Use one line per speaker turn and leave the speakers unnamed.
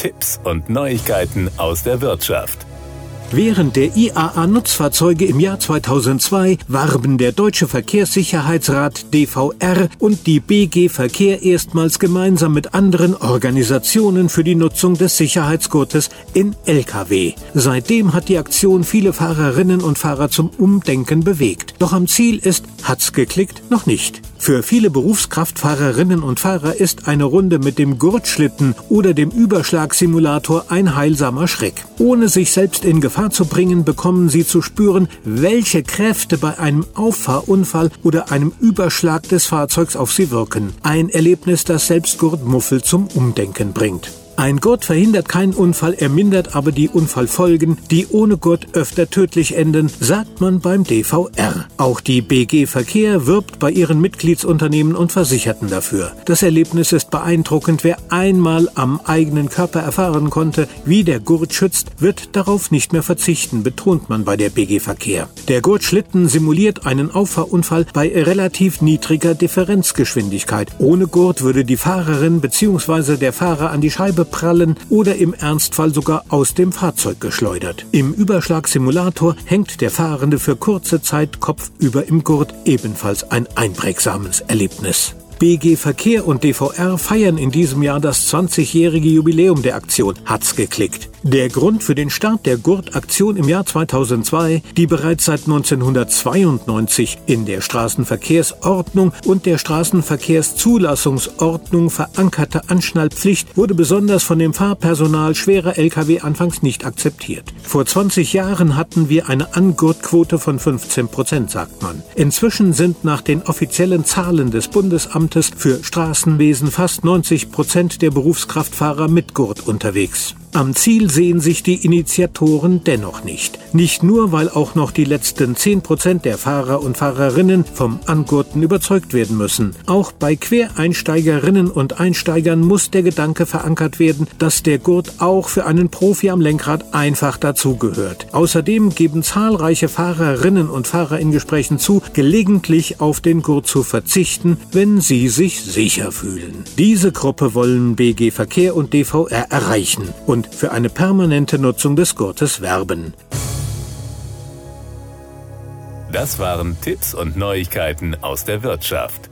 Tipps und Neuigkeiten aus der Wirtschaft.
Während der IAA-Nutzfahrzeuge im Jahr 2002 warben der Deutsche Verkehrssicherheitsrat DVR und die BG Verkehr erstmals gemeinsam mit anderen Organisationen für die Nutzung des Sicherheitsgurtes in Lkw. Seitdem hat die Aktion viele Fahrerinnen und Fahrer zum Umdenken bewegt. Doch am Ziel ist, hat's geklickt, noch nicht. Für viele Berufskraftfahrerinnen und Fahrer ist eine Runde mit dem Gurtschlitten oder dem Überschlagsimulator ein heilsamer Schreck. Ohne sich selbst in Gefahr zu bringen, bekommen sie zu spüren, welche Kräfte bei einem Auffahrunfall oder einem Überschlag des Fahrzeugs auf sie wirken. Ein Erlebnis, das selbst Gurtmuffel zum Umdenken bringt. Ein Gurt verhindert keinen Unfall, er mindert aber die Unfallfolgen, die ohne Gurt öfter tödlich enden, sagt man beim DVR. Auch die BG Verkehr wirbt bei ihren Mitgliedsunternehmen und Versicherten dafür. Das Erlebnis ist beeindruckend. Wer einmal am eigenen Körper erfahren konnte, wie der Gurt schützt, wird darauf nicht mehr verzichten, betont man bei der BG Verkehr. Der Gurtschlitten simuliert einen Auffahrunfall bei relativ niedriger Differenzgeschwindigkeit. Ohne Gurt würde die Fahrerin bzw. der Fahrer an die Scheibe prallen oder im Ernstfall sogar aus dem Fahrzeug geschleudert. Im Überschlagsimulator hängt der Fahrende für kurze Zeit kopfüber im Gurt, ebenfalls ein einprägsames Erlebnis. BG Verkehr und DVR feiern in diesem Jahr das 20-jährige Jubiläum der Aktion Hat's geklickt. Der Grund für den Start der Gurtaktion im Jahr 2002, die bereits seit 1992 in der Straßenverkehrsordnung und der Straßenverkehrszulassungsordnung verankerte Anschnallpflicht, wurde besonders von dem Fahrpersonal schwerer Lkw anfangs nicht akzeptiert. Vor 20 Jahren hatten wir eine Angurtquote von 15 Prozent, sagt man. Inzwischen sind nach den offiziellen Zahlen des Bundesamtes für Straßenwesen fast 90 Prozent der Berufskraftfahrer mit Gurt unterwegs. Am Ziel sehen sich die Initiatoren dennoch nicht. Nicht nur, weil auch noch die letzten 10 Prozent der Fahrer und Fahrerinnen vom Angurten überzeugt werden müssen. Auch bei Quereinsteigerinnen und Einsteigern muss der Gedanke verankert werden, dass der Gurt auch für einen Profi am Lenkrad einfach dazugehört. Außerdem geben zahlreiche Fahrerinnen und Fahrer in Gesprächen zu, gelegentlich auf den Gurt zu verzichten, wenn sie sich sicher fühlen. Diese Gruppe wollen BG Verkehr und DVR erreichen. Und und für eine permanente Nutzung des Gurtes werben.
Das waren Tipps und Neuigkeiten aus der Wirtschaft.